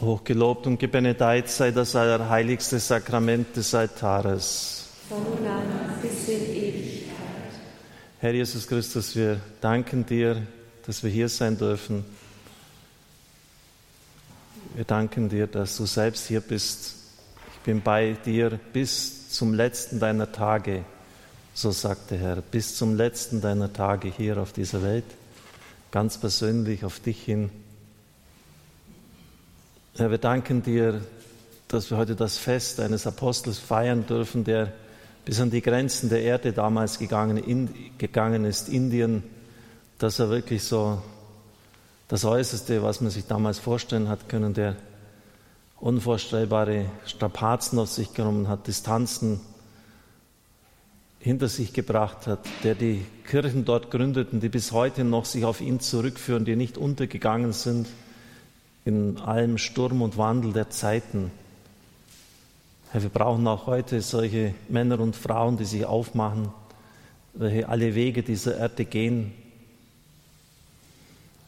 Hochgelobt und gebenedeit sei das allerheiligste Sakrament des Altares. Von nun an bis in Ewigkeit. Herr Jesus Christus, wir danken dir, dass wir hier sein dürfen. Wir danken dir, dass du selbst hier bist. Ich bin bei dir bis zum letzten deiner Tage, so sagte Herr, bis zum letzten deiner Tage hier auf dieser Welt, ganz persönlich auf dich hin. Herr, wir danken dir, dass wir heute das Fest eines Apostels feiern dürfen, der bis an die Grenzen der Erde damals gegangen, in, gegangen ist, Indien, dass er wirklich so das Äußerste, was man sich damals vorstellen hat können, der unvorstellbare Strapazen auf sich genommen hat, Distanzen hinter sich gebracht hat, der die Kirchen dort gründeten, die bis heute noch sich auf ihn zurückführen, die nicht untergegangen sind in allem Sturm und Wandel der Zeiten. Herr, wir brauchen auch heute solche Männer und Frauen, die sich aufmachen, welche alle Wege dieser Erde gehen.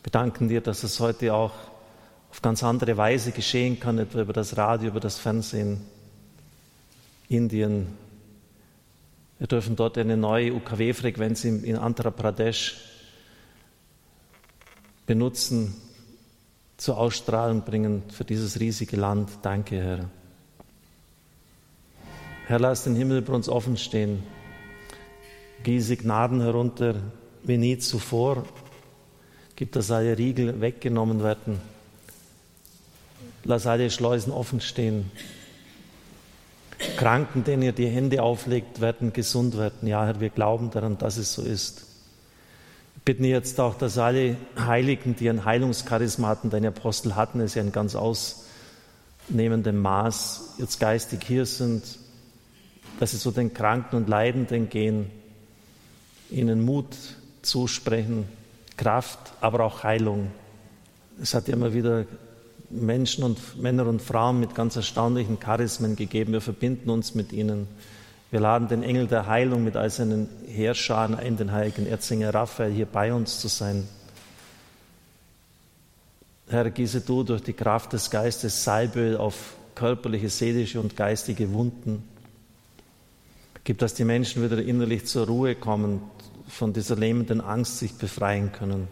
Wir danken dir, dass es heute auch auf ganz andere Weise geschehen kann, etwa über das Radio, über das Fernsehen. Indien. Wir dürfen dort eine neue UKW-Frequenz in Andhra Pradesh benutzen, zur Ausstrahlung bringen für dieses riesige Land. Danke, Herr. Herr, lass den Himmel bei uns offen stehen. Gieße Gnaden herunter wie nie zuvor. Gib, dass alle Riegel weggenommen werden. Lass alle Schleusen offen stehen. Kranken, denen ihr die Hände auflegt, werden gesund werden. Ja, Herr, wir glauben daran, dass es so ist bitten jetzt auch, dass alle Heiligen, die ein Heilungscharisma hatten, deine Apostel hatten es ja in ganz ausnehmendem Maß, jetzt geistig hier sind, dass sie zu den Kranken und Leidenden gehen, ihnen Mut zusprechen, Kraft, aber auch Heilung. Es hat immer wieder Menschen und Männer und Frauen mit ganz erstaunlichen Charismen gegeben. Wir verbinden uns mit ihnen. Wir laden den Engel der Heilung mit all seinen Heerscharen ein, den heiligen Erzinger Raphael, hier bei uns zu sein. Herr, gieße du durch die Kraft des Geistes Salböl auf körperliche, seelische und geistige Wunden. Gib, dass die Menschen wieder innerlich zur Ruhe kommen, von dieser lähmenden Angst sich befreien können,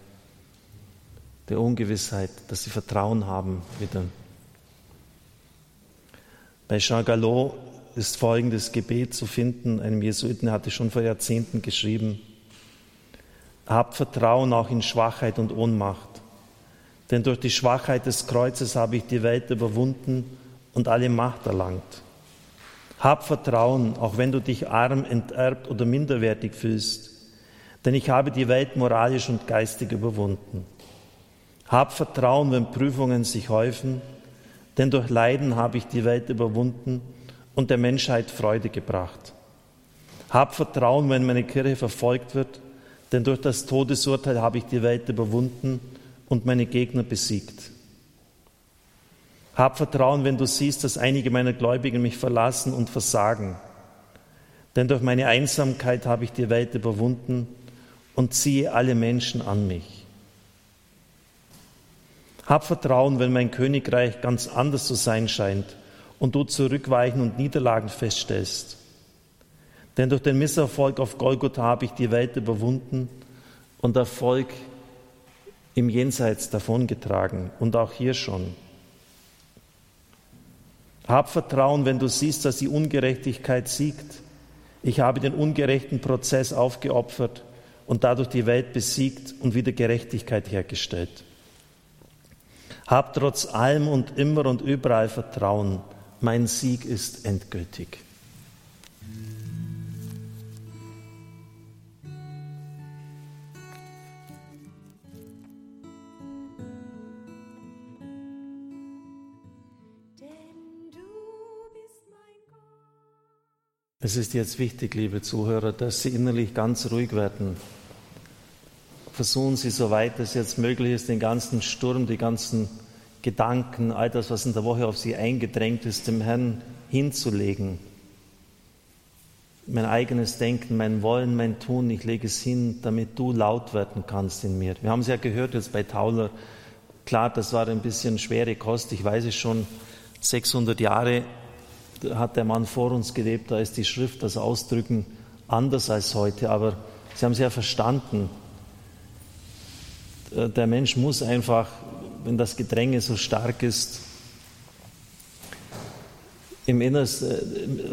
der Ungewissheit, dass sie Vertrauen haben wieder. Bei Jean Galot ist folgendes Gebet zu finden. Einem Jesuiten hatte schon vor Jahrzehnten geschrieben. Habt Vertrauen auch in Schwachheit und Ohnmacht. Denn durch die Schwachheit des Kreuzes habe ich die Welt überwunden und alle Macht erlangt. Hab Vertrauen, auch wenn du dich arm, enterbt oder minderwertig fühlst, denn ich habe die Welt moralisch und geistig überwunden. Hab Vertrauen, wenn Prüfungen sich häufen, denn durch Leiden habe ich die Welt überwunden und der Menschheit Freude gebracht. Hab Vertrauen, wenn meine Kirche verfolgt wird, denn durch das Todesurteil habe ich die Welt überwunden und meine Gegner besiegt. Hab Vertrauen, wenn du siehst, dass einige meiner Gläubigen mich verlassen und versagen, denn durch meine Einsamkeit habe ich die Welt überwunden und ziehe alle Menschen an mich. Hab Vertrauen, wenn mein Königreich ganz anders zu sein scheint und du zurückweichen und Niederlagen feststellst. Denn durch den Misserfolg auf Golgotha habe ich die Welt überwunden und Erfolg im Jenseits davongetragen und auch hier schon. Hab Vertrauen, wenn du siehst, dass die Ungerechtigkeit siegt. Ich habe den ungerechten Prozess aufgeopfert und dadurch die Welt besiegt und wieder Gerechtigkeit hergestellt. Hab trotz allem und immer und überall Vertrauen, mein Sieg ist endgültig. Es ist jetzt wichtig, liebe Zuhörer, dass Sie innerlich ganz ruhig werden. Versuchen Sie, soweit es jetzt möglich ist, den ganzen Sturm, die ganzen Gedanken, all das, was in der Woche auf sie eingedrängt ist, dem Herrn hinzulegen. Mein eigenes Denken, mein Wollen, mein Tun, ich lege es hin, damit du laut werden kannst in mir. Wir haben es ja gehört jetzt bei Tauler, Klar, das war ein bisschen schwere Kost, ich weiß es schon. 600 Jahre hat der Mann vor uns gelebt, da ist die Schrift, das Ausdrücken anders als heute, aber Sie haben es ja verstanden. Äh, der Mensch muss einfach, wenn das Gedränge so stark ist, im Innerst, äh,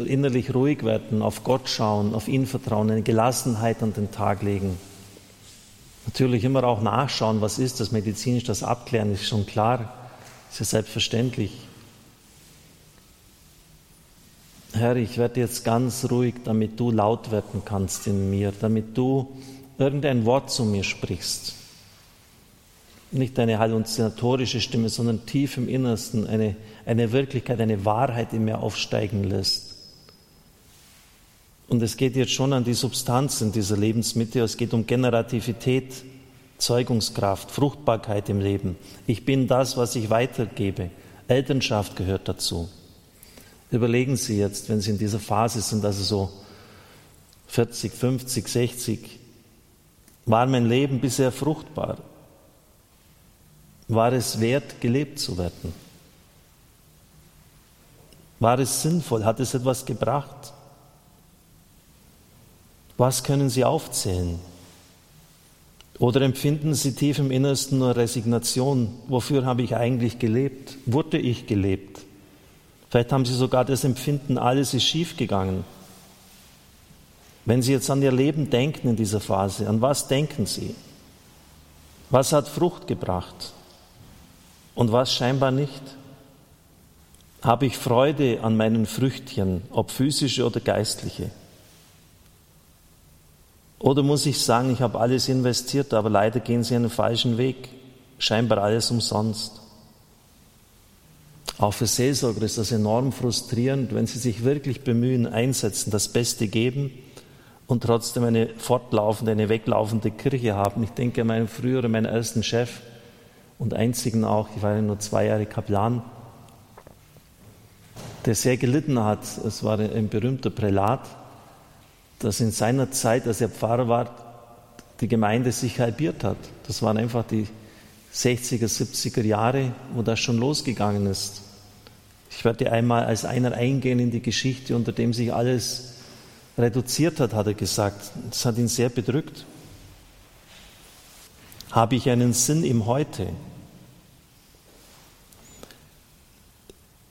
innerlich ruhig werden, auf Gott schauen, auf ihn vertrauen, eine Gelassenheit an den Tag legen. Natürlich immer auch nachschauen, was ist das medizinisch, das abklären, ist schon klar, ist ja selbstverständlich. Herr, ich werde jetzt ganz ruhig, damit du laut werden kannst in mir, damit du irgendein Wort zu mir sprichst. Nicht eine halluzinatorische Stimme, sondern tief im Innersten eine, eine Wirklichkeit, eine Wahrheit in mir aufsteigen lässt. Und es geht jetzt schon an die Substanz in dieser Lebensmitte. Es geht um Generativität, Zeugungskraft, Fruchtbarkeit im Leben. Ich bin das, was ich weitergebe. Elternschaft gehört dazu. Überlegen Sie jetzt, wenn Sie in dieser Phase sind, also so 40, 50, 60, war mein Leben bisher fruchtbar? War es wert, gelebt zu werden? War es sinnvoll? Hat es etwas gebracht? Was können Sie aufzählen? Oder empfinden Sie tief im Innersten nur Resignation? Wofür habe ich eigentlich gelebt? Wurde ich gelebt? Vielleicht haben Sie sogar das Empfinden, alles ist schiefgegangen. Wenn Sie jetzt an Ihr Leben denken in dieser Phase, an was denken Sie? Was hat Frucht gebracht und was scheinbar nicht? Habe ich Freude an meinen Früchtchen, ob physische oder geistliche? Oder muss ich sagen, ich habe alles investiert, aber leider gehen Sie einen falschen Weg, scheinbar alles umsonst? Auch für Seelsorger ist das enorm frustrierend, wenn sie sich wirklich bemühen, einsetzen, das Beste geben und trotzdem eine fortlaufende, eine weglaufende Kirche haben. Ich denke an meinen früheren, meinen ersten Chef und einzigen auch, ich war ja nur zwei Jahre Kaplan, der sehr gelitten hat. Es war ein berühmter Prälat, dass in seiner Zeit, als er Pfarrer war, die Gemeinde sich halbiert hat. Das waren einfach die 60er, 70er Jahre, wo das schon losgegangen ist. Ich werde einmal als einer eingehen in die Geschichte, unter dem sich alles reduziert hat, hat er gesagt. Das hat ihn sehr bedrückt. Habe ich einen Sinn im Heute?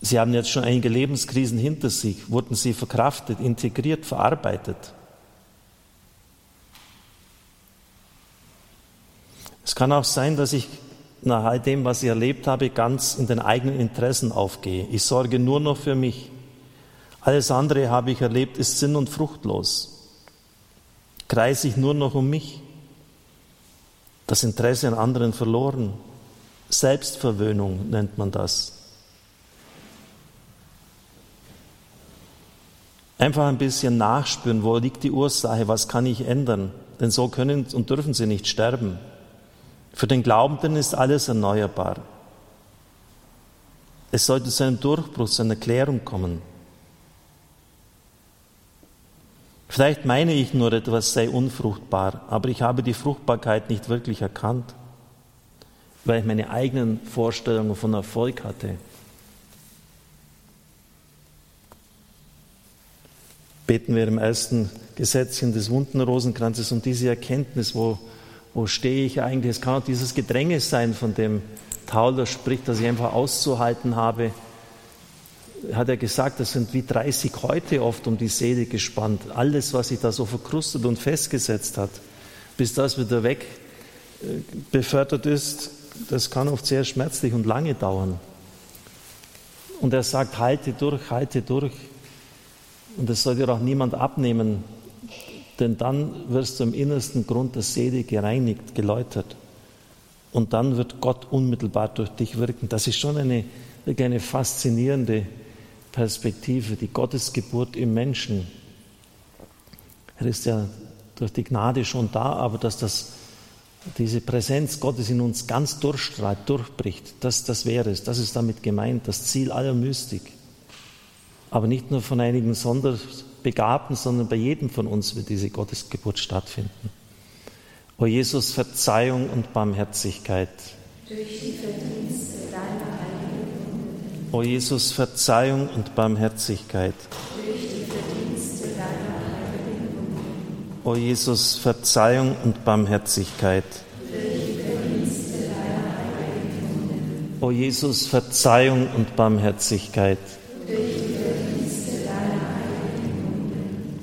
Sie haben jetzt schon einige Lebenskrisen hinter sich. Wurden sie verkraftet, integriert, verarbeitet? Es kann auch sein, dass ich nach all dem, was ich erlebt habe, ganz in den eigenen Interessen aufgehe. Ich sorge nur noch für mich. Alles andere habe ich erlebt, ist sinn- und fruchtlos. Kreise ich nur noch um mich. Das Interesse an anderen verloren. Selbstverwöhnung nennt man das. Einfach ein bisschen nachspüren, wo liegt die Ursache, was kann ich ändern. Denn so können und dürfen sie nicht sterben. Für den Glaubenden ist alles erneuerbar. Es sollte zu einem Durchbruch, zu einer Klärung kommen. Vielleicht meine ich nur, etwas sei unfruchtbar, aber ich habe die Fruchtbarkeit nicht wirklich erkannt, weil ich meine eigenen Vorstellungen von Erfolg hatte. Beten wir im ersten Gesetzchen des wunden Rosenkranzes um diese Erkenntnis, wo wo stehe ich eigentlich? Es kann auch dieses Gedränge sein, von dem Tauler spricht, dass ich einfach auszuhalten habe. Hat er gesagt, das sind wie 30 Häute oft um die Seele gespannt. Alles, was sich da so verkrustet und festgesetzt hat, bis das wieder weg äh, befördert ist, das kann oft sehr schmerzlich und lange dauern. Und er sagt, halte durch, halte durch. Und das soll dir auch niemand abnehmen, denn dann wirst du im innersten Grund der Seele gereinigt, geläutert. Und dann wird Gott unmittelbar durch dich wirken. Das ist schon eine, eine faszinierende Perspektive, die Gottesgeburt im Menschen. Er ist ja durch die Gnade schon da, aber dass das, diese Präsenz Gottes in uns ganz durchstrahlt, durchbricht, das, das wäre es. Das ist damit gemeint, das Ziel aller Mystik. Aber nicht nur von einigen Sonder, Begabten, sondern bei jedem von uns wird diese Gottesgeburt stattfinden. O Jesus, Verzeihung und Barmherzigkeit. durch die Verdienste deiner heiligen. O Jesus, Verzeihung und Barmherzigkeit. Durch die Verdienste deiner heiligen. O Jesus, Verzeihung und Barmherzigkeit. O Jesus, Verzeihung und Barmherzigkeit.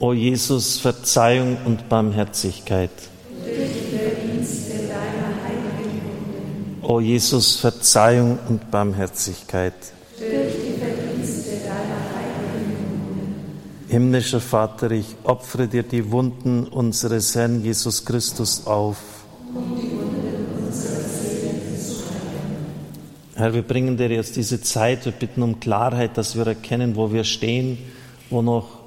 O Jesus, Verzeihung und Barmherzigkeit. O Jesus, Verzeihung und Barmherzigkeit. Himmlischer Vater, ich opfere dir die Wunden unseres Herrn Jesus Christus auf. Herr, wir bringen dir jetzt diese Zeit, wir bitten um Klarheit, dass wir erkennen, wo wir stehen, wo noch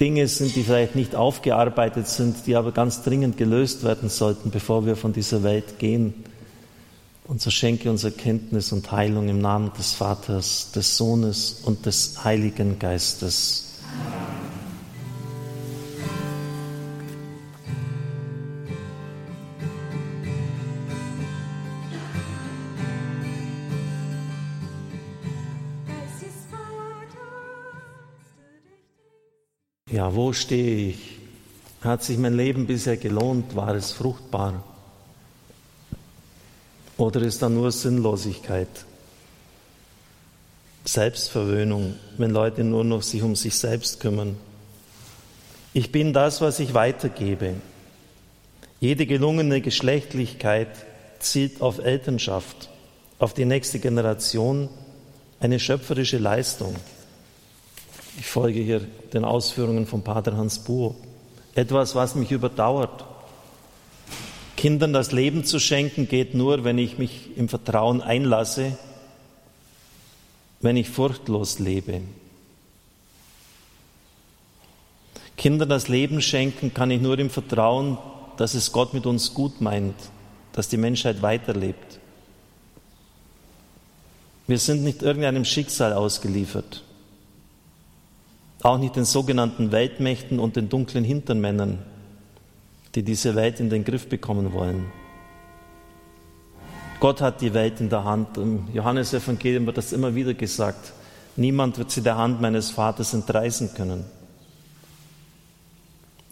Dinge sind, die vielleicht nicht aufgearbeitet sind, die aber ganz dringend gelöst werden sollten, bevor wir von dieser Welt gehen. Und so schenke uns Erkenntnis und Heilung im Namen des Vaters, des Sohnes und des Heiligen Geistes. Ja, wo stehe ich? Hat sich mein Leben bisher gelohnt? War es fruchtbar? Oder ist da nur Sinnlosigkeit? Selbstverwöhnung, wenn Leute nur noch sich um sich selbst kümmern. Ich bin das, was ich weitergebe. Jede gelungene Geschlechtlichkeit zielt auf Elternschaft, auf die nächste Generation, eine schöpferische Leistung. Ich folge hier den Ausführungen von Pater Hans Buhr. Etwas, was mich überdauert. Kindern das Leben zu schenken geht nur, wenn ich mich im Vertrauen einlasse, wenn ich furchtlos lebe. Kindern das Leben schenken kann ich nur im Vertrauen, dass es Gott mit uns gut meint, dass die Menschheit weiterlebt. Wir sind nicht irgendeinem Schicksal ausgeliefert auch nicht den sogenannten Weltmächten und den dunklen Hintermännern, die diese Welt in den Griff bekommen wollen. Gott hat die Welt in der Hand. Im Johannesevangelium wird das immer wieder gesagt. Niemand wird sie der Hand meines Vaters entreißen können.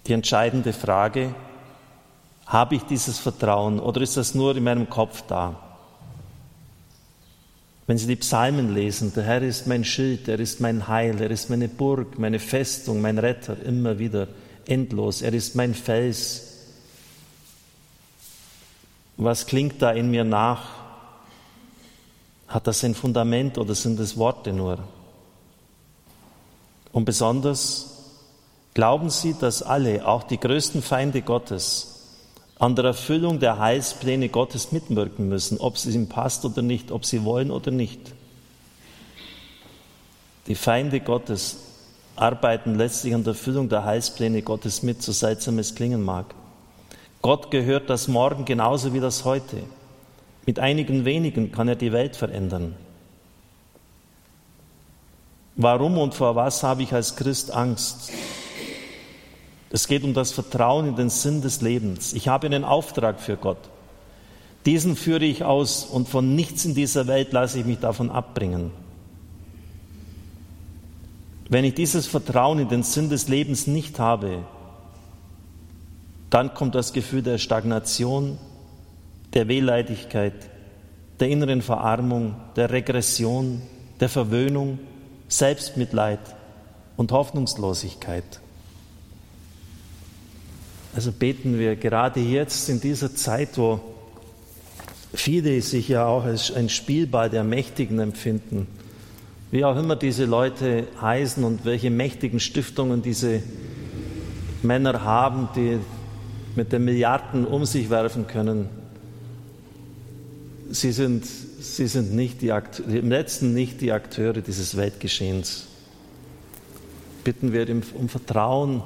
Die entscheidende Frage, habe ich dieses Vertrauen oder ist das nur in meinem Kopf da? Wenn Sie die Psalmen lesen, der Herr ist mein Schild, er ist mein Heil, er ist meine Burg, meine Festung, mein Retter, immer wieder, endlos, er ist mein Fels. Was klingt da in mir nach? Hat das ein Fundament oder sind es Worte nur? Und besonders, glauben Sie, dass alle, auch die größten Feinde Gottes, an der Erfüllung der Heilspläne Gottes mitwirken müssen, ob es ihm passt oder nicht, ob sie wollen oder nicht. Die Feinde Gottes arbeiten letztlich an der Erfüllung der Heilspläne Gottes mit, so seltsam es klingen mag. Gott gehört das Morgen genauso wie das heute. Mit einigen wenigen kann er die Welt verändern. Warum und vor was habe ich als Christ Angst? Es geht um das Vertrauen in den Sinn des Lebens. Ich habe einen Auftrag für Gott. Diesen führe ich aus und von nichts in dieser Welt lasse ich mich davon abbringen. Wenn ich dieses Vertrauen in den Sinn des Lebens nicht habe, dann kommt das Gefühl der Stagnation, der Wehleidigkeit, der inneren Verarmung, der Regression, der Verwöhnung, Selbstmitleid und Hoffnungslosigkeit. Also beten wir gerade jetzt in dieser Zeit, wo viele sich ja auch als ein Spielball der Mächtigen empfinden, wie auch immer diese Leute heißen und welche mächtigen Stiftungen diese Männer haben, die mit den Milliarden um sich werfen können. Sie sind, Sie sind nicht die Akteure, im letzten nicht die Akteure dieses Weltgeschehens. Bitten wir um Vertrauen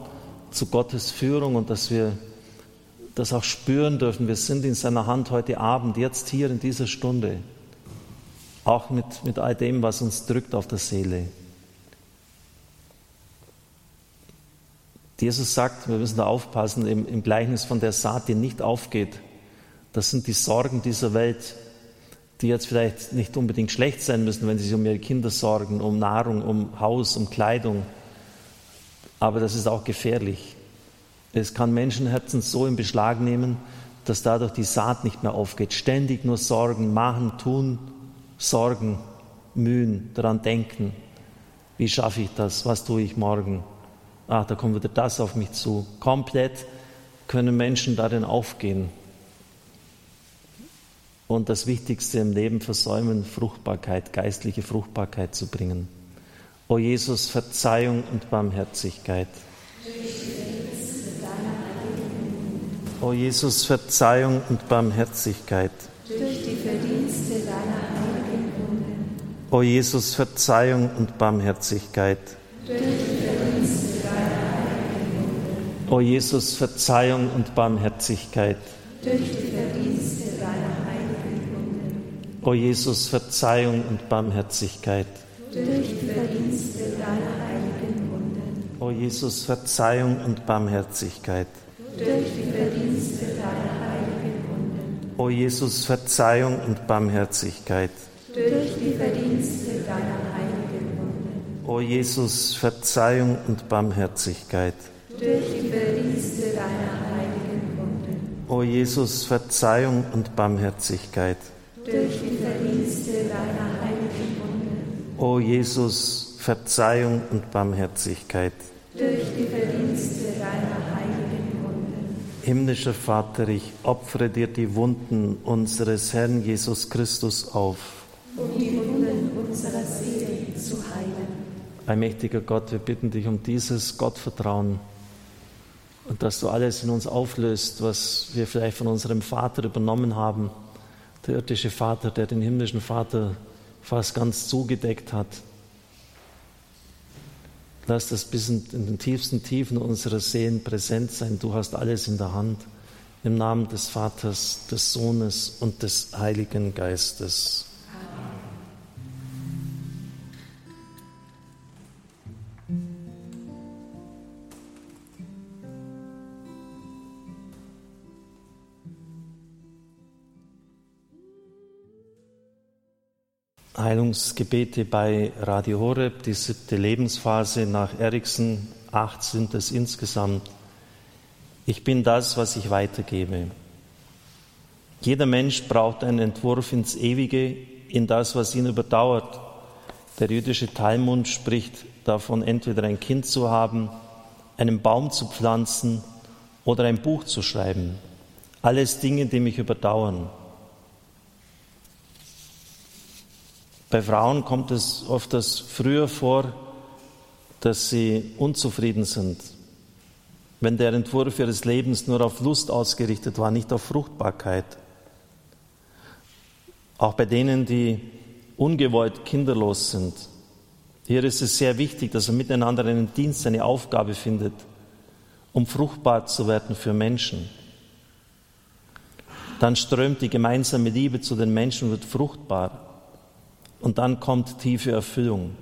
zu Gottes Führung und dass wir das auch spüren dürfen. Wir sind in seiner Hand heute Abend, jetzt hier in dieser Stunde, auch mit, mit all dem, was uns drückt auf der Seele. Jesus sagt, wir müssen da aufpassen, im, im Gleichnis von der Saat, die nicht aufgeht. Das sind die Sorgen dieser Welt, die jetzt vielleicht nicht unbedingt schlecht sein müssen, wenn sie sich um ihre Kinder sorgen, um Nahrung, um Haus, um Kleidung. Aber das ist auch gefährlich. Es kann Menschenherzen so in Beschlag nehmen, dass dadurch die Saat nicht mehr aufgeht. Ständig nur Sorgen, machen, tun, Sorgen, mühen, daran denken. Wie schaffe ich das? Was tue ich morgen? Ach, da kommt wieder das auf mich zu. Komplett können Menschen darin aufgehen und das Wichtigste im Leben versäumen, Fruchtbarkeit, geistliche Fruchtbarkeit zu bringen. O Jesus, Verzeihung und Barmherzigkeit. O Jesus, Verzeihung und Barmherzigkeit. Durch die Verdienste deiner heiligen Wunden. O Jesus, Verzeihung und Barmherzigkeit. Durch die Verdienste deiner heiligen Wunden. O Jesus, Verzeihung und Barmherzigkeit. Durch die Verdienste deiner heiligen Wunden. O Jesus, Verzeihung und Barmherzigkeit. Durch die Verdienste deiner heiligen Wunden. O Jesus, Verzeihung und Barmherzigkeit. Durch die Verdienste deiner heiligen Wunden. O Jesus, Verzeihung und Barmherzigkeit. Durch die Verdienste deiner heiligen Wunden. O Jesus, Verzeihung und Barmherzigkeit. Durch die Verdienste deiner heiligen Wunden. O Jesus, Verzeihung und Barmherzigkeit. Durch die Verdienste. O Jesus, Verzeihung und Barmherzigkeit. Durch die Verdienste deiner heiligen Wunden. Himmlischer Vater, ich opfere dir die Wunden unseres Herrn Jesus Christus auf. um die Wunden unserer Seele zu heilen. Allmächtiger Gott, wir bitten dich um dieses Gottvertrauen und dass du alles in uns auflöst, was wir vielleicht von unserem Vater übernommen haben. Der irdische Vater, der den himmlischen Vater fast ganz zugedeckt hat. Lass das bis in den tiefsten Tiefen unserer Seelen präsent sein. Du hast alles in der Hand. Im Namen des Vaters, des Sohnes und des Heiligen Geistes. Heilungsgebete bei Radio Horeb, die siebte Lebensphase nach Eriksen, acht sind es insgesamt. Ich bin das, was ich weitergebe. Jeder Mensch braucht einen Entwurf ins Ewige, in das, was ihn überdauert. Der jüdische Talmud spricht davon, entweder ein Kind zu haben, einen Baum zu pflanzen oder ein Buch zu schreiben. Alles Dinge, die mich überdauern. Bei Frauen kommt es oft das früher vor, dass sie unzufrieden sind, wenn der Entwurf ihres Lebens nur auf Lust ausgerichtet war, nicht auf Fruchtbarkeit. Auch bei denen, die ungewollt kinderlos sind. Hier ist es sehr wichtig, dass man miteinander einen Dienst, eine Aufgabe findet, um fruchtbar zu werden für Menschen. Dann strömt die gemeinsame Liebe zu den Menschen und wird fruchtbar. Und dann kommt tiefe Erfüllung.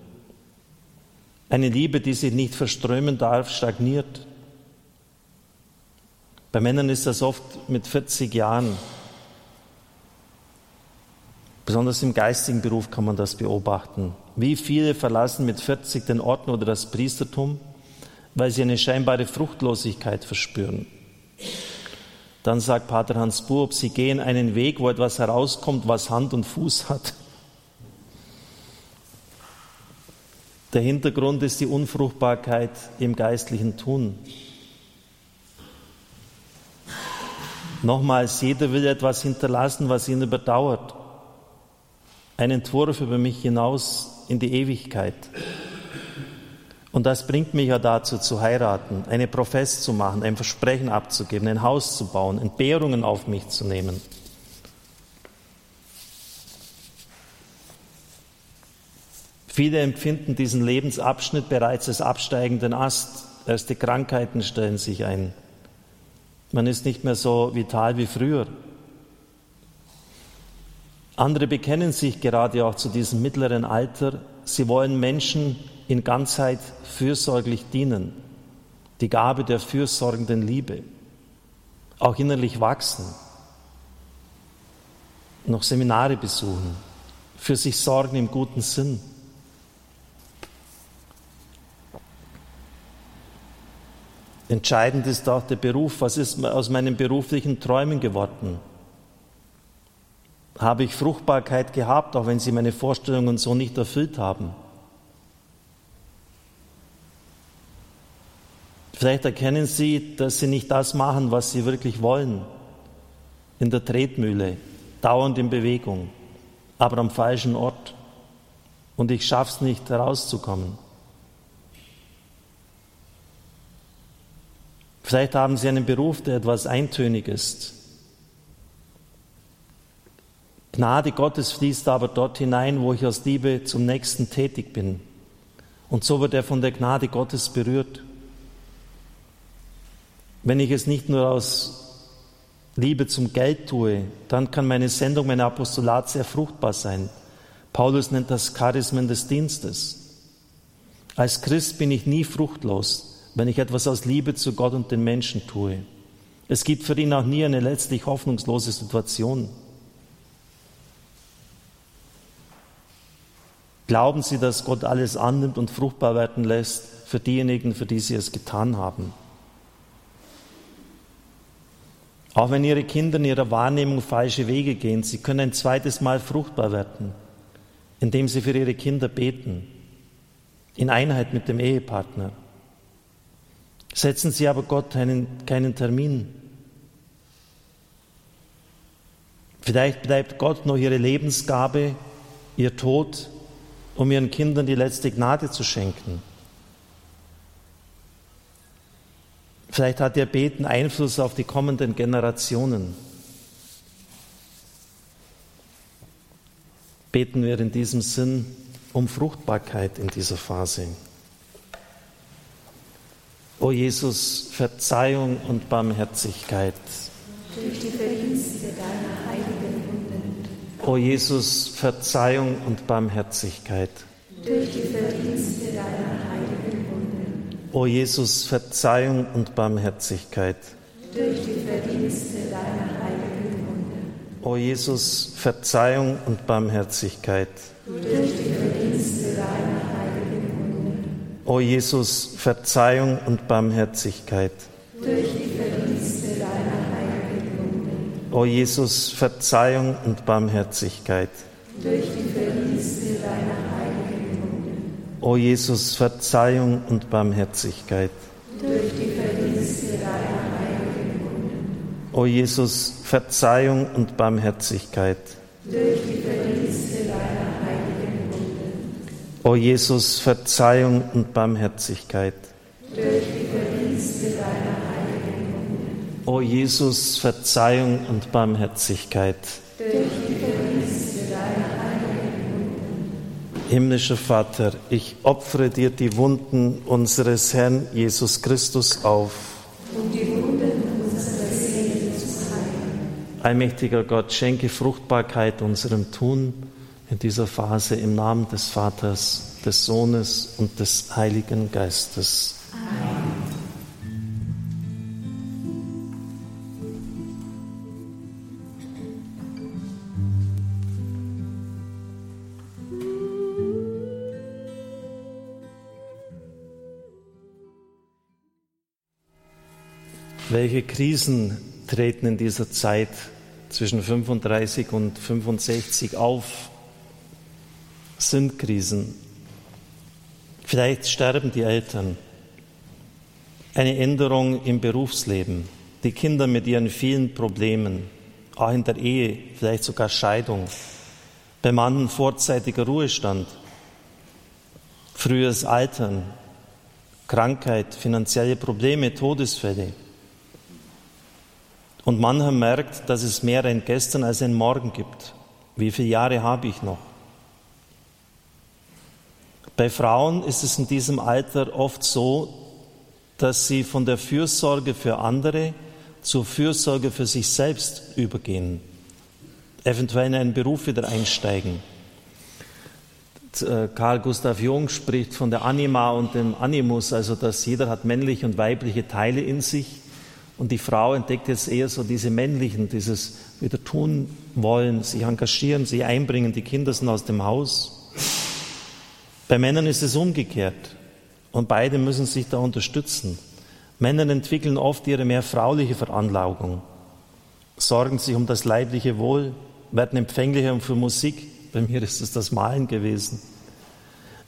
Eine Liebe, die sich nicht verströmen darf, stagniert. Bei Männern ist das oft mit 40 Jahren. Besonders im geistigen Beruf kann man das beobachten. Wie viele verlassen mit 40 den Orden oder das Priestertum, weil sie eine scheinbare Fruchtlosigkeit verspüren. Dann sagt Pater Hans Buob, sie gehen einen Weg, wo etwas herauskommt, was Hand und Fuß hat. Der Hintergrund ist die Unfruchtbarkeit im geistlichen Tun. Nochmals, jeder will etwas hinterlassen, was ihn überdauert. Ein Entwurf über mich hinaus in die Ewigkeit. Und das bringt mich ja dazu, zu heiraten, eine Profess zu machen, ein Versprechen abzugeben, ein Haus zu bauen, Entbehrungen auf mich zu nehmen. Viele empfinden diesen Lebensabschnitt bereits als absteigenden Ast. Erste Krankheiten stellen sich ein. Man ist nicht mehr so vital wie früher. Andere bekennen sich gerade auch zu diesem mittleren Alter. Sie wollen Menschen in Ganzheit fürsorglich dienen. Die Gabe der fürsorgenden Liebe. Auch innerlich wachsen. Noch Seminare besuchen. Für sich sorgen im guten Sinn. Entscheidend ist auch der Beruf. Was ist aus meinen beruflichen Träumen geworden? Habe ich Fruchtbarkeit gehabt, auch wenn sie meine Vorstellungen so nicht erfüllt haben? Vielleicht erkennen Sie, dass Sie nicht das machen, was Sie wirklich wollen. In der Tretmühle, dauernd in Bewegung, aber am falschen Ort. Und ich schaffe es nicht, herauszukommen. Vielleicht haben Sie einen Beruf, der etwas eintönig ist. Gnade Gottes fließt aber dort hinein, wo ich aus Liebe zum Nächsten tätig bin. Und so wird er von der Gnade Gottes berührt. Wenn ich es nicht nur aus Liebe zum Geld tue, dann kann meine Sendung, mein Apostolat sehr fruchtbar sein. Paulus nennt das Charismen des Dienstes. Als Christ bin ich nie fruchtlos wenn ich etwas aus Liebe zu Gott und den Menschen tue. Es gibt für ihn auch nie eine letztlich hoffnungslose Situation. Glauben Sie, dass Gott alles annimmt und fruchtbar werden lässt für diejenigen, für die Sie es getan haben? Auch wenn Ihre Kinder in ihrer Wahrnehmung falsche Wege gehen, sie können ein zweites Mal fruchtbar werden, indem sie für ihre Kinder beten, in Einheit mit dem Ehepartner. Setzen Sie aber Gott einen, keinen Termin. Vielleicht bleibt Gott noch Ihre Lebensgabe, Ihr Tod, um Ihren Kindern die letzte Gnade zu schenken. Vielleicht hat Ihr Beten Einfluss auf die kommenden Generationen. Beten wir in diesem Sinn um Fruchtbarkeit in dieser Phase. O Jesus, Verzeihung und Barmherzigkeit. Durch die Verdienste deiner heiligen Wunden. O Jesus, Verzeihung und Barmherzigkeit. Durch die Verdienste deiner heiligen Wunden. O Jesus, Verzeihung und Barmherzigkeit. Durch die Verdienste deiner heiligen Wunden. O Jesus, Verzeihung und Barmherzigkeit. Durch die Verdienste O Jesus, Verzeihung und Barmherzigkeit. Durch die Verdienste deiner heiligen Wunden. O Jesus, Verzeihung und Barmherzigkeit. Durch die Verdienste deiner heiligen Wunden. O Jesus, Verzeihung und Barmherzigkeit. Durch die Verdienste deiner heiligen Wunden. O Jesus, Verzeihung und Barmherzigkeit. Durch die Verdienste deiner O Jesus, Verzeihung und Barmherzigkeit. Durch die Verdienste deiner heiligen Wunden. O Jesus, Verzeihung und Barmherzigkeit. Durch die Verdienste deiner heiligen Wunden. Himmlischer Vater, ich opfere dir die Wunden unseres Herrn Jesus Christus auf. Um die Wunden unserer Seele zu heilen. Allmächtiger Gott, schenke Fruchtbarkeit unserem Tun in dieser Phase im Namen des Vaters, des Sohnes und des Heiligen Geistes. Welche Krisen treten in dieser Zeit zwischen 35 und 65 auf? Sind Krisen. Vielleicht sterben die Eltern. Eine Änderung im Berufsleben. Die Kinder mit ihren vielen Problemen. Auch in der Ehe, vielleicht sogar Scheidung. Bei Mann vorzeitiger Ruhestand. Frühes Altern. Krankheit, finanzielle Probleme, Todesfälle. Und mancher merkt, dass es mehr ein Gestern als ein Morgen gibt. Wie viele Jahre habe ich noch? Bei Frauen ist es in diesem Alter oft so, dass sie von der Fürsorge für andere zur Fürsorge für sich selbst übergehen, eventuell in einen Beruf wieder einsteigen. Äh, Karl Gustav Jung spricht von der Anima und dem Animus, also dass jeder hat männliche und weibliche Teile in sich und die Frau entdeckt jetzt eher so diese männlichen, dieses wieder tun wollen, sich engagieren, sich einbringen, die Kinder sind aus dem Haus. Bei Männern ist es umgekehrt und beide müssen sich da unterstützen. Männer entwickeln oft ihre mehr frauliche Veranlagung, sorgen sich um das leibliche Wohl, werden empfänglicher für Musik, bei mir ist es das Malen gewesen,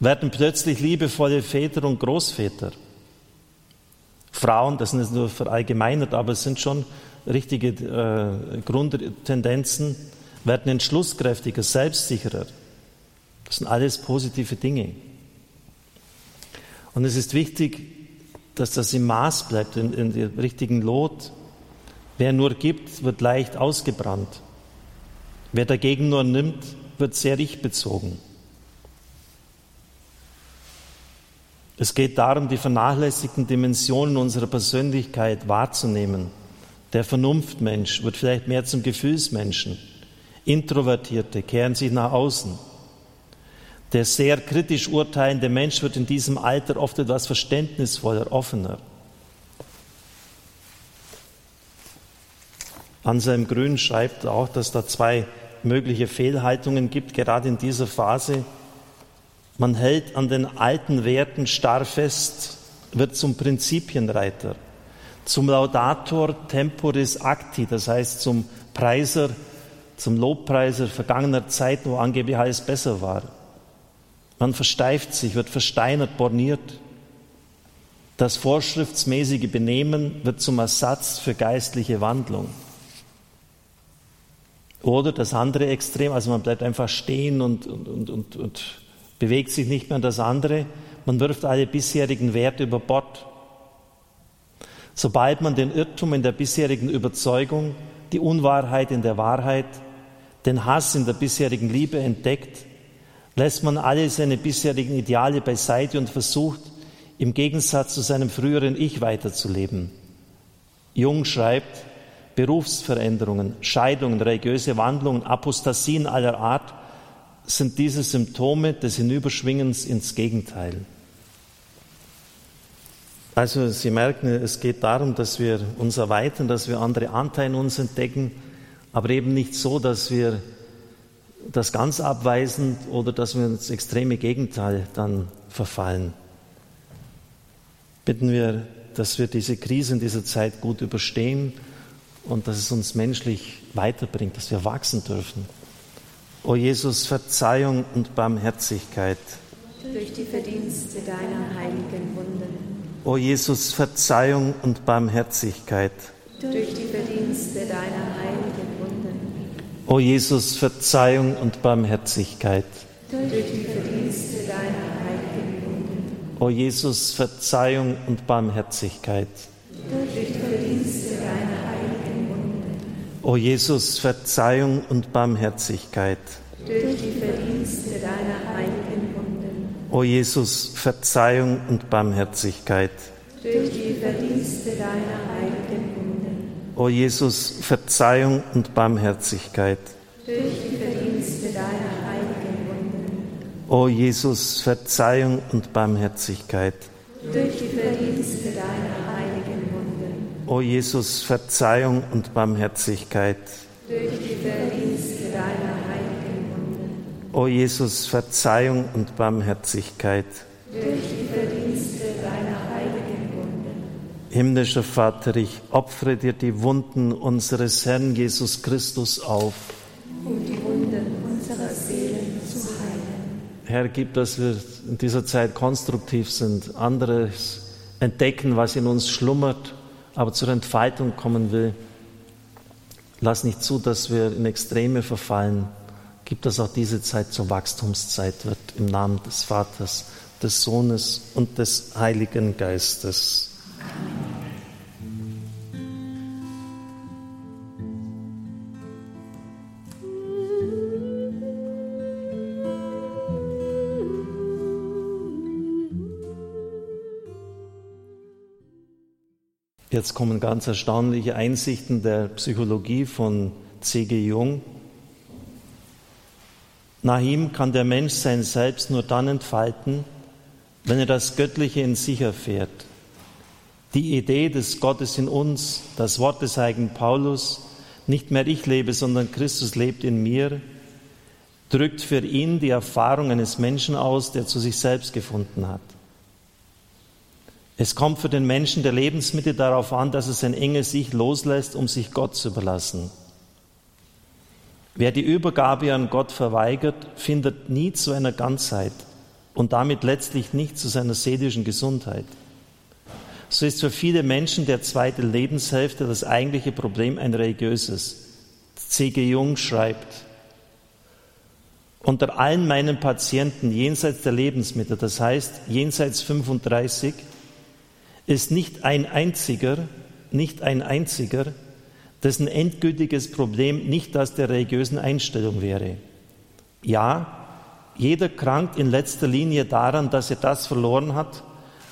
werden plötzlich liebevolle Väter und Großväter. Frauen, das sind jetzt nur verallgemeinert, aber es sind schon richtige äh, Grundtendenzen, werden entschlusskräftiger, selbstsicherer. Das sind alles positive Dinge. Und es ist wichtig, dass das im Maß bleibt, in, in der richtigen Lot. Wer nur gibt, wird leicht ausgebrannt. Wer dagegen nur nimmt, wird sehr ich-bezogen. Es geht darum, die vernachlässigten Dimensionen unserer Persönlichkeit wahrzunehmen. Der Vernunftmensch wird vielleicht mehr zum Gefühlsmenschen. Introvertierte kehren sich nach außen. Der sehr kritisch urteilende Mensch wird in diesem Alter oft etwas verständnisvoller, offener. Anselm Grün schreibt auch, dass da zwei mögliche Fehlhaltungen gibt, gerade in dieser Phase. Man hält an den alten Werten starr fest, wird zum Prinzipienreiter, zum Laudator temporis acti, das heißt zum Preiser, zum Lobpreiser vergangener Zeiten, wo angeblich alles besser war. Man versteift sich, wird versteinert, borniert. Das vorschriftsmäßige Benehmen wird zum Ersatz für geistliche Wandlung. Oder das andere Extrem, also man bleibt einfach stehen und, und, und, und bewegt sich nicht mehr an das andere. Man wirft alle bisherigen Werte über Bord. Sobald man den Irrtum in der bisherigen Überzeugung, die Unwahrheit in der Wahrheit, den Hass in der bisherigen Liebe entdeckt, lässt man alle seine bisherigen Ideale beiseite und versucht, im Gegensatz zu seinem früheren Ich weiterzuleben. Jung schreibt, Berufsveränderungen, Scheidungen, religiöse Wandlungen, Apostasien aller Art sind diese Symptome des Hinüberschwingens ins Gegenteil. Also Sie merken, es geht darum, dass wir uns erweitern, dass wir andere Anteile in uns entdecken, aber eben nicht so, dass wir das ganz abweisen oder dass wir ins extreme Gegenteil dann verfallen. Bitten wir, dass wir diese Krise in dieser Zeit gut überstehen und dass es uns menschlich weiterbringt, dass wir wachsen dürfen. O Jesus, Verzeihung und Barmherzigkeit. Durch die Verdienste deiner heiligen Wunden. O Jesus, Verzeihung und Barmherzigkeit. Durch die Verdienste deiner heiligen Wunden. O Jesus, Verzeihung und Barmherzigkeit. Durch die Verdienste deiner heiligen Wunden. O Jesus, Verzeihung und Barmherzigkeit. Durch die Verdienste deiner heiligen Wunden. O Jesus, Verzeihung und Barmherzigkeit. Durch die Verdienste deiner heiligen Wunden. O Jesus, Verzeihung und Barmherzigkeit. Durch die Verdienste deiner heiligen Wunden. O Jesus, Verzeihung und Barmherzigkeit. Durch die Verdienste deiner heiligen Wunden. O Jesus, Verzeihung und Barmherzigkeit. Durch die Verdienste deiner heiligen Wunden. O Jesus, Verzeihung und Barmherzigkeit. Durch die Verdienste deiner heiligen Wunden. O Jesus, Verzeihung und Barmherzigkeit. Durch die Verdienste deiner heiligen Wunden. Himmlischer Vater, ich opfere dir die Wunden unseres Herrn Jesus Christus auf. um die Wunden unserer Seelen zu heilen. Herr, gib, dass wir in dieser Zeit konstruktiv sind, anderes entdecken, was in uns schlummert, aber zur Entfaltung kommen will. Lass nicht zu, dass wir in Extreme verfallen. Gib, dass auch diese Zeit zur Wachstumszeit wird, im Namen des Vaters, des Sohnes und des Heiligen Geistes. Jetzt kommen ganz erstaunliche Einsichten der Psychologie von C.G. Jung. Nach ihm kann der Mensch sein Selbst nur dann entfalten, wenn er das Göttliche in sich erfährt. Die Idee des Gottes in uns, das Wort des heiligen Paulus, nicht mehr ich lebe, sondern Christus lebt in mir, drückt für ihn die Erfahrung eines Menschen aus, der zu sich selbst gefunden hat. Es kommt für den Menschen der Lebensmittel darauf an, dass er sein enges Ich loslässt, um sich Gott zu überlassen. Wer die Übergabe an Gott verweigert, findet nie zu einer Ganzheit und damit letztlich nicht zu seiner seelischen Gesundheit. So ist für viele Menschen der zweite Lebenshälfte das eigentliche Problem ein religiöses. C.G. Jung schreibt, unter allen meinen Patienten jenseits der Lebensmittel, das heißt jenseits 35, ist nicht ein einziger, nicht ein einziger, dessen endgültiges Problem nicht das der religiösen Einstellung wäre. Ja, jeder krankt in letzter Linie daran, dass er das verloren hat,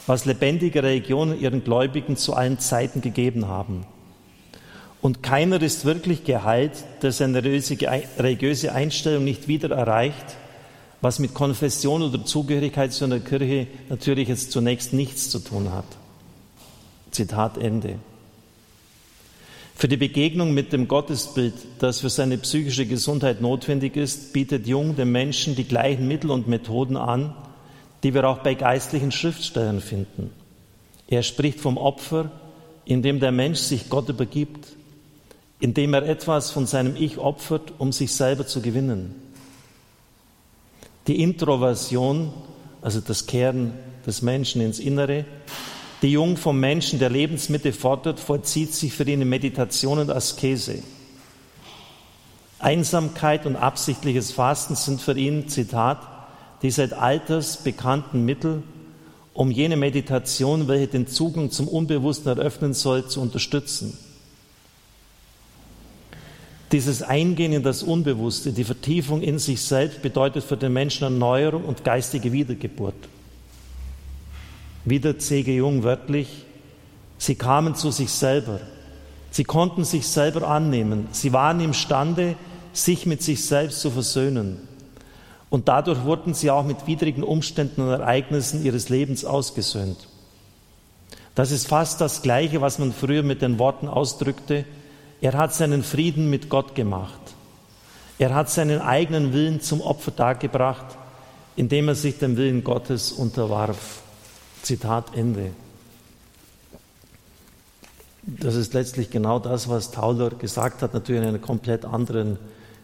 was lebendige Religionen ihren Gläubigen zu allen Zeiten gegeben haben. Und keiner ist wirklich geheilt, der seine religiöse Einstellung nicht wieder erreicht, was mit Konfession oder Zugehörigkeit zu einer Kirche natürlich jetzt zunächst nichts zu tun hat. Zitat Ende. Für die Begegnung mit dem Gottesbild, das für seine psychische Gesundheit notwendig ist, bietet Jung dem Menschen die gleichen Mittel und Methoden an, die wir auch bei geistlichen Schriftstellern finden. Er spricht vom Opfer, in dem der Mensch sich Gott übergibt, indem er etwas von seinem Ich opfert, um sich selber zu gewinnen. Die Introversion, also das Kehren des Menschen ins Innere, die Jung vom Menschen der Lebensmitte fordert, vollzieht sich für ihn in Meditation und Askese. Einsamkeit und absichtliches Fasten sind für ihn, Zitat, die seit Alters bekannten Mittel, um jene Meditation, welche den Zugang zum Unbewussten eröffnen soll, zu unterstützen. Dieses Eingehen in das Unbewusste, die Vertiefung in sich selbst bedeutet für den Menschen Erneuerung und geistige Wiedergeburt. Wieder C.G. Jung wörtlich, sie kamen zu sich selber. Sie konnten sich selber annehmen. Sie waren imstande, sich mit sich selbst zu versöhnen. Und dadurch wurden sie auch mit widrigen Umständen und Ereignissen ihres Lebens ausgesöhnt. Das ist fast das Gleiche, was man früher mit den Worten ausdrückte. Er hat seinen Frieden mit Gott gemacht. Er hat seinen eigenen Willen zum Opfer dargebracht, indem er sich dem Willen Gottes unterwarf. Zitat Ende. Das ist letztlich genau das, was Tauler gesagt hat, natürlich in einer komplett anderen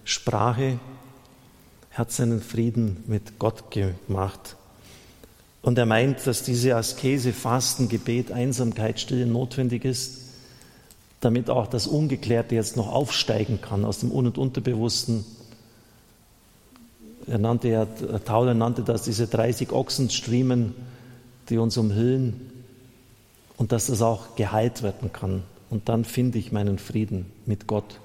Sprache. Er hat seinen Frieden mit Gott gemacht. Und er meint, dass diese Askese, Fasten, Gebet, Einsamkeit, Stille notwendig ist, damit auch das Ungeklärte jetzt noch aufsteigen kann aus dem Un- und Unterbewussten. Er nannte ja, Tauler nannte das diese 30 Ochsenstriemen, die uns umhüllen und dass das auch geheilt werden kann. Und dann finde ich meinen Frieden mit Gott,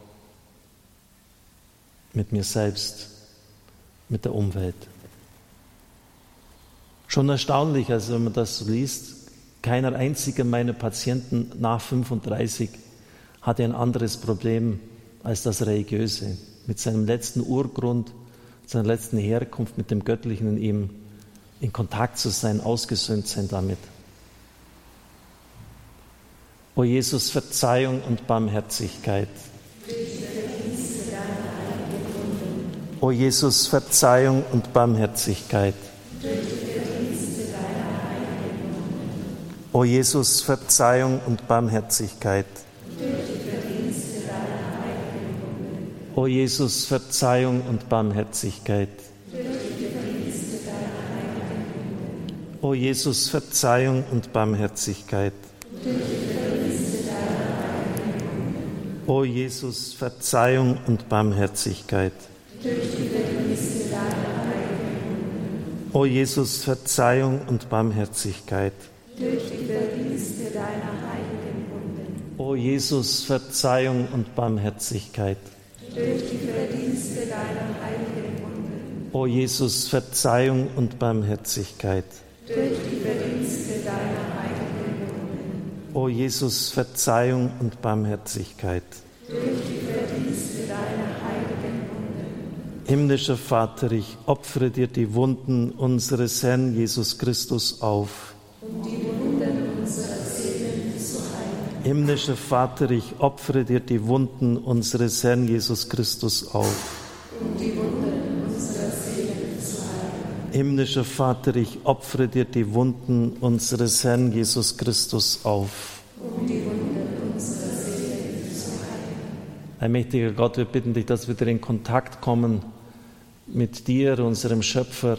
mit mir selbst, mit der Umwelt. Schon erstaunlich, also wenn man das liest, keiner einziger meiner Patienten nach 35 hatte ein anderes Problem als das Religiöse, mit seinem letzten Urgrund, seiner letzten Herkunft, mit dem Göttlichen in ihm in Kontakt zu sein, ausgesöhnt sein damit. O Jesus, Verzeihung und Barmherzigkeit. O Jesus, Verzeihung und Barmherzigkeit. O Jesus, Verzeihung und Barmherzigkeit. O Jesus, Verzeihung und Barmherzigkeit. O Jesus, Verzeihung und Barmherzigkeit. O Jesus, Verzeihung und Barmherzigkeit. O Jesus, Verzeihung und Barmherzigkeit. O Jesus, Verzeihung und Barmherzigkeit. O Jesus, Verzeihung und Barmherzigkeit. Durch die Verdienste deiner heiligen Wunden. o Jesus, Verzeihung und Barmherzigkeit. Durch die Verdienste deiner heiligen Wunden. Himmlischer Vater, ich opfere dir die Wunden unseres Herrn Jesus Christus auf. Um die Wunden unserer Seelen zu heilen. Himmlischer Vater, ich opfere dir die Wunden unseres Herrn Jesus Christus auf. Um die Wunden Himmlischer Vater, ich opfere dir die Wunden unseres Herrn Jesus Christus auf. Um die Wunden heilen. Allmächtiger Gott, wir bitten dich, dass wir wieder in Kontakt kommen mit dir, unserem Schöpfer,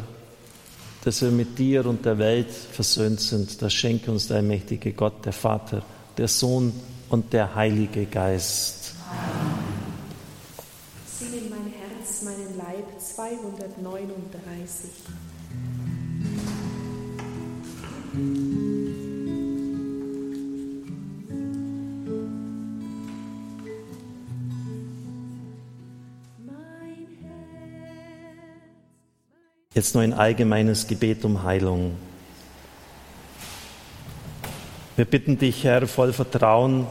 dass wir mit dir und der Welt versöhnt sind. Das schenke uns der allmächtige Gott, der Vater, der Sohn und der Heilige Geist. Singen mein Herz, meinen Leib 239. Jetzt nur ein allgemeines Gebet um Heilung. Wir bitten dich, Herr, voll Vertrauen,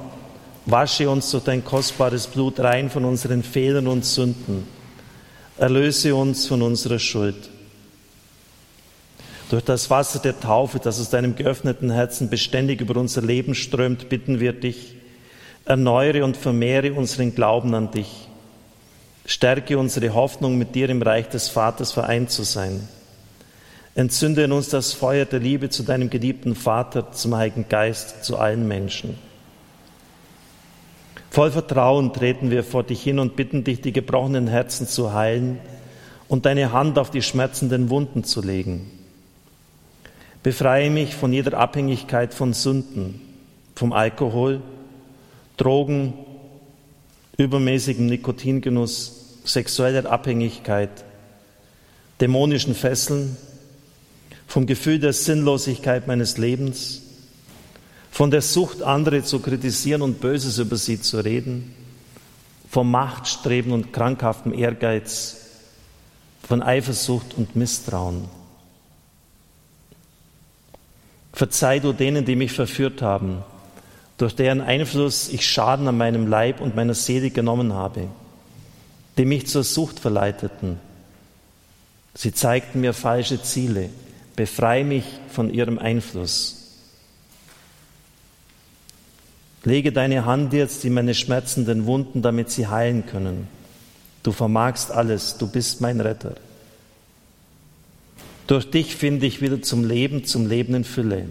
wasche uns durch dein kostbares Blut rein von unseren Fehlern und Sünden. Erlöse uns von unserer Schuld. Durch das Wasser der Taufe, das aus deinem geöffneten Herzen beständig über unser Leben strömt, bitten wir dich, erneuere und vermehre unseren Glauben an dich. Stärke unsere Hoffnung, mit dir im Reich des Vaters vereint zu sein. Entzünde in uns das Feuer der Liebe zu deinem geliebten Vater, zum Heiligen Geist, zu allen Menschen. Voll Vertrauen treten wir vor dich hin und bitten dich, die gebrochenen Herzen zu heilen und deine Hand auf die schmerzenden Wunden zu legen. Befreie mich von jeder Abhängigkeit von Sünden, vom Alkohol, Drogen, übermäßigem Nikotingenuss, sexueller Abhängigkeit, dämonischen Fesseln, vom Gefühl der Sinnlosigkeit meines Lebens, von der Sucht, andere zu kritisieren und Böses über sie zu reden, vom Machtstreben und krankhaftem Ehrgeiz, von Eifersucht und Misstrauen. Verzeih du denen, die mich verführt haben, durch deren Einfluss ich Schaden an meinem Leib und meiner Seele genommen habe, die mich zur Sucht verleiteten. Sie zeigten mir falsche Ziele. Befreie mich von ihrem Einfluss. Lege deine Hand jetzt in meine schmerzenden Wunden, damit sie heilen können. Du vermagst alles, du bist mein Retter. Durch dich finde ich wieder zum Leben, zum Leben in Fülle.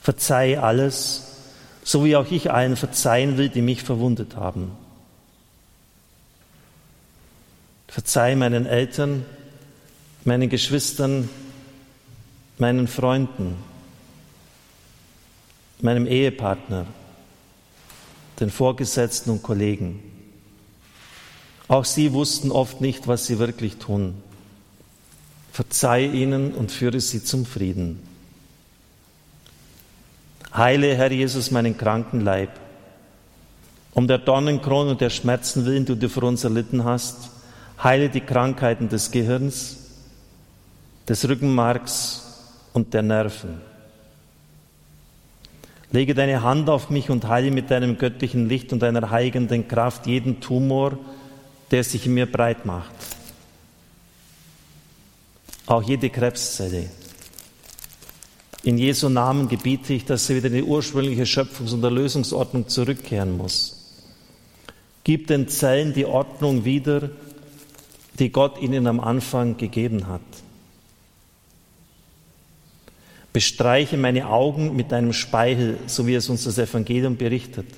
Verzeih alles, so wie auch ich allen verzeihen will, die mich verwundet haben. Verzeih meinen Eltern, meinen Geschwistern, meinen Freunden, meinem Ehepartner, den Vorgesetzten und Kollegen. Auch sie wussten oft nicht, was sie wirklich tun. Verzeih ihnen und führe sie zum Frieden. Heile, Herr Jesus, meinen kranken Leib. Um der Dornenkrone und der Schmerzen willen, die du für uns erlitten hast, heile die Krankheiten des Gehirns, des Rückenmarks und der Nerven. Lege deine Hand auf mich und heile mit deinem göttlichen Licht und deiner heilenden Kraft jeden Tumor, der sich in mir breit macht. Auch jede Krebszelle. In Jesu Namen gebiete ich, dass sie wieder in die ursprüngliche Schöpfungs- und Erlösungsordnung zurückkehren muss. Gib den Zellen die Ordnung wieder, die Gott ihnen am Anfang gegeben hat. Bestreiche meine Augen mit deinem Speichel, so wie es uns das Evangelium berichtet,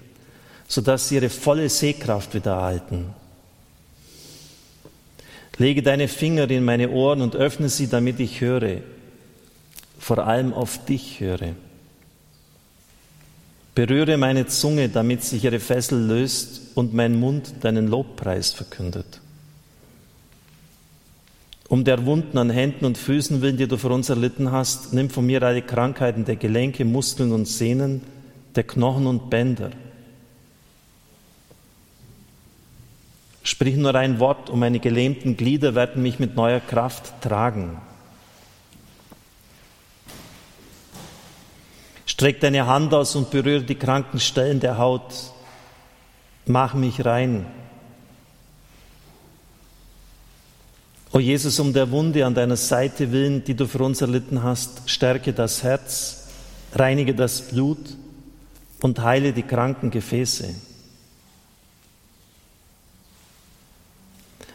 sodass sie ihre volle Sehkraft wieder erhalten. Lege deine Finger in meine Ohren und öffne sie, damit ich höre, vor allem auf dich höre. Berühre meine Zunge, damit sich ihre Fessel löst und mein Mund deinen Lobpreis verkündet. Um der Wunden an Händen und Füßen willen, die du für uns erlitten hast, nimm von mir alle Krankheiten der Gelenke, Muskeln und Sehnen, der Knochen und Bänder. Sprich nur ein Wort und meine gelähmten Glieder werden mich mit neuer Kraft tragen. Streck deine Hand aus und berühre die kranken Stellen der Haut. Mach mich rein. O Jesus, um der Wunde an deiner Seite willen, die du für uns erlitten hast, stärke das Herz, reinige das Blut und heile die kranken Gefäße.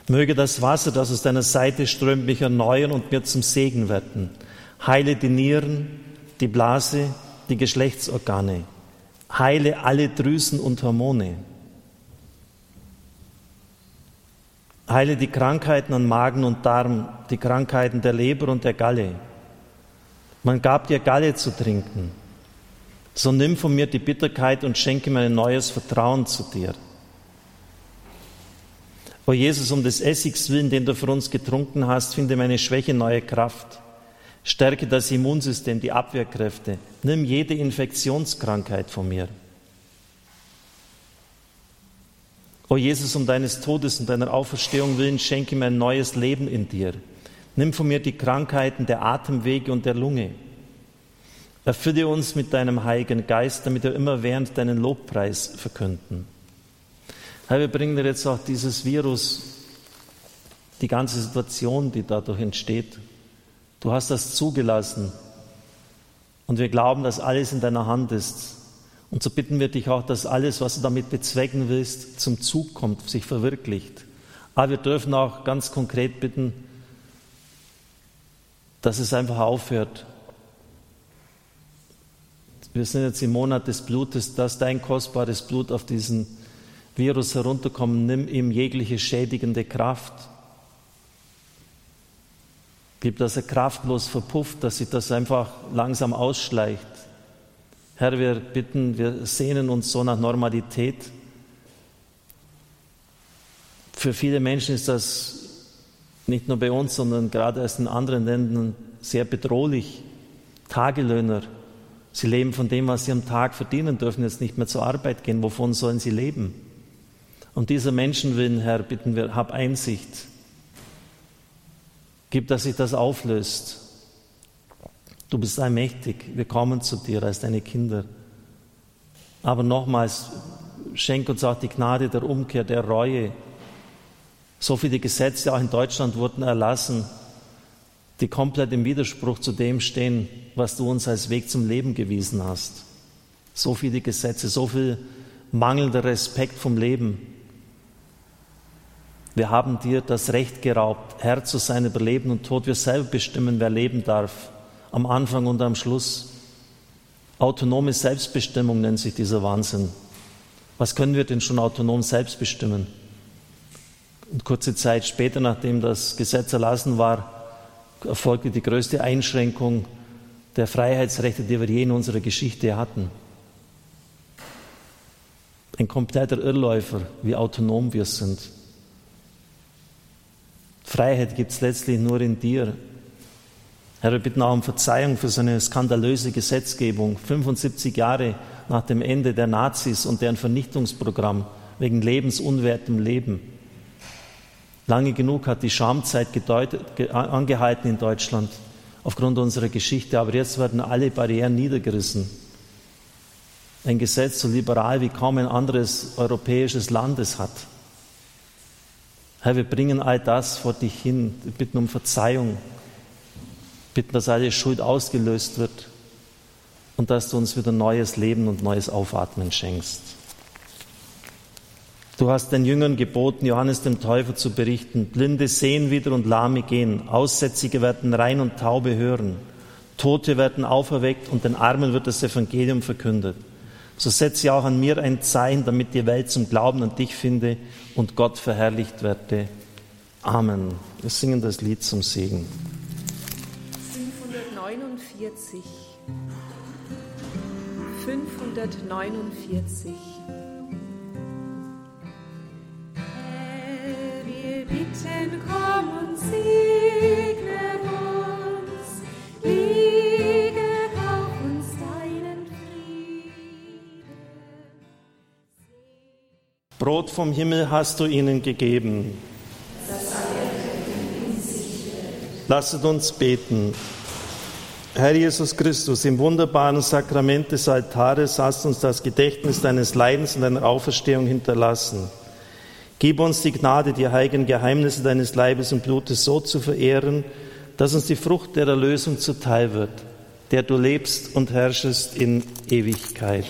Möge das Wasser, das aus deiner Seite strömt, mich erneuern und mir zum Segen werden. Heile die Nieren, die Blase, die Geschlechtsorgane. Heile alle Drüsen und Hormone. Heile die Krankheiten an Magen und Darm, die Krankheiten der Leber und der Galle. Man gab dir Galle zu trinken. So nimm von mir die Bitterkeit und schenke mir ein neues Vertrauen zu dir. O Jesus, um des Essigs willen, den du für uns getrunken hast, finde meine Schwäche neue Kraft. Stärke das Immunsystem, die Abwehrkräfte. Nimm jede Infektionskrankheit von mir. O Jesus, um deines Todes und deiner Auferstehung willen, schenke mir ein neues Leben in dir. Nimm von mir die Krankheiten der Atemwege und der Lunge. Erfülle uns mit deinem Heiligen Geist, damit wir immer während deinen Lobpreis verkünden. Herr, wir bringen dir jetzt auch dieses Virus, die ganze Situation, die dadurch entsteht. Du hast das zugelassen. Und wir glauben, dass alles in deiner Hand ist. Und so bitten wir dich auch, dass alles, was du damit bezwecken willst, zum Zug kommt, sich verwirklicht. Aber wir dürfen auch ganz konkret bitten, dass es einfach aufhört. Wir sind jetzt im Monat des Blutes, dass dein kostbares Blut auf diesen Virus herunterkommen, nimm ihm jegliche schädigende Kraft. Gib, dass er kraftlos verpufft, dass sich das einfach langsam ausschleicht. Herr, wir bitten, wir sehnen uns so nach Normalität. Für viele Menschen ist das nicht nur bei uns, sondern gerade erst in anderen Ländern sehr bedrohlich. Tagelöhner, sie leben von dem, was sie am Tag verdienen, dürfen jetzt nicht mehr zur Arbeit gehen. Wovon sollen sie leben? Um dieser Menschen willen, Herr, bitten wir, hab Einsicht. Gib, dass sich das auflöst. Du bist allmächtig. Wir kommen zu dir als deine Kinder. Aber nochmals, schenk uns auch die Gnade der Umkehr, der Reue. So viele Gesetze auch in Deutschland wurden erlassen, die komplett im Widerspruch zu dem stehen, was du uns als Weg zum Leben gewiesen hast. So viele Gesetze, so viel mangelnder Respekt vom Leben. Wir haben dir das Recht geraubt, Herr zu sein über Leben und Tod. Wir selber bestimmen, wer leben darf, am Anfang und am Schluss. Autonome Selbstbestimmung nennt sich dieser Wahnsinn. Was können wir denn schon autonom selbst bestimmen? Und kurze Zeit später, nachdem das Gesetz erlassen war, erfolgte die größte Einschränkung der Freiheitsrechte, die wir je in unserer Geschichte hatten. Ein kompletter Irrläufer, wie autonom wir sind. Freiheit gibt es letztlich nur in dir. Herr, wir bitten auch um Verzeihung für so eine skandalöse Gesetzgebung. 75 Jahre nach dem Ende der Nazis und deren Vernichtungsprogramm wegen lebensunwertem Leben. Lange genug hat die Schamzeit gedeutet, angehalten in Deutschland aufgrund unserer Geschichte, aber jetzt werden alle Barrieren niedergerissen. Ein Gesetz so liberal wie kaum ein anderes europäisches Land es hat. Herr, wir bringen all das vor dich hin. Wir bitten um Verzeihung. Bitten, dass alle Schuld ausgelöst wird und dass du uns wieder neues Leben und neues Aufatmen schenkst. Du hast den Jüngern geboten, Johannes dem Täufer zu berichten. Blinde sehen wieder und Lahme gehen. Aussätzige werden rein und taube hören. Tote werden auferweckt und den Armen wird das Evangelium verkündet so setze auch an mir ein Zeichen, damit die Welt zum Glauben an dich finde und Gott verherrlicht werde. Amen. Wir singen das Lied zum Segen. 549. 549. Herr, wir bitten, komm und segne Brot vom Himmel hast du ihnen gegeben. Lasset uns beten. Herr Jesus Christus, im wunderbaren Sakrament des Altares hast uns das Gedächtnis deines Leidens und deiner Auferstehung hinterlassen. Gib uns die Gnade, die heiligen Geheimnisse deines Leibes und Blutes so zu verehren, dass uns die Frucht der Erlösung zuteil wird, der du lebst und herrschest in Ewigkeit.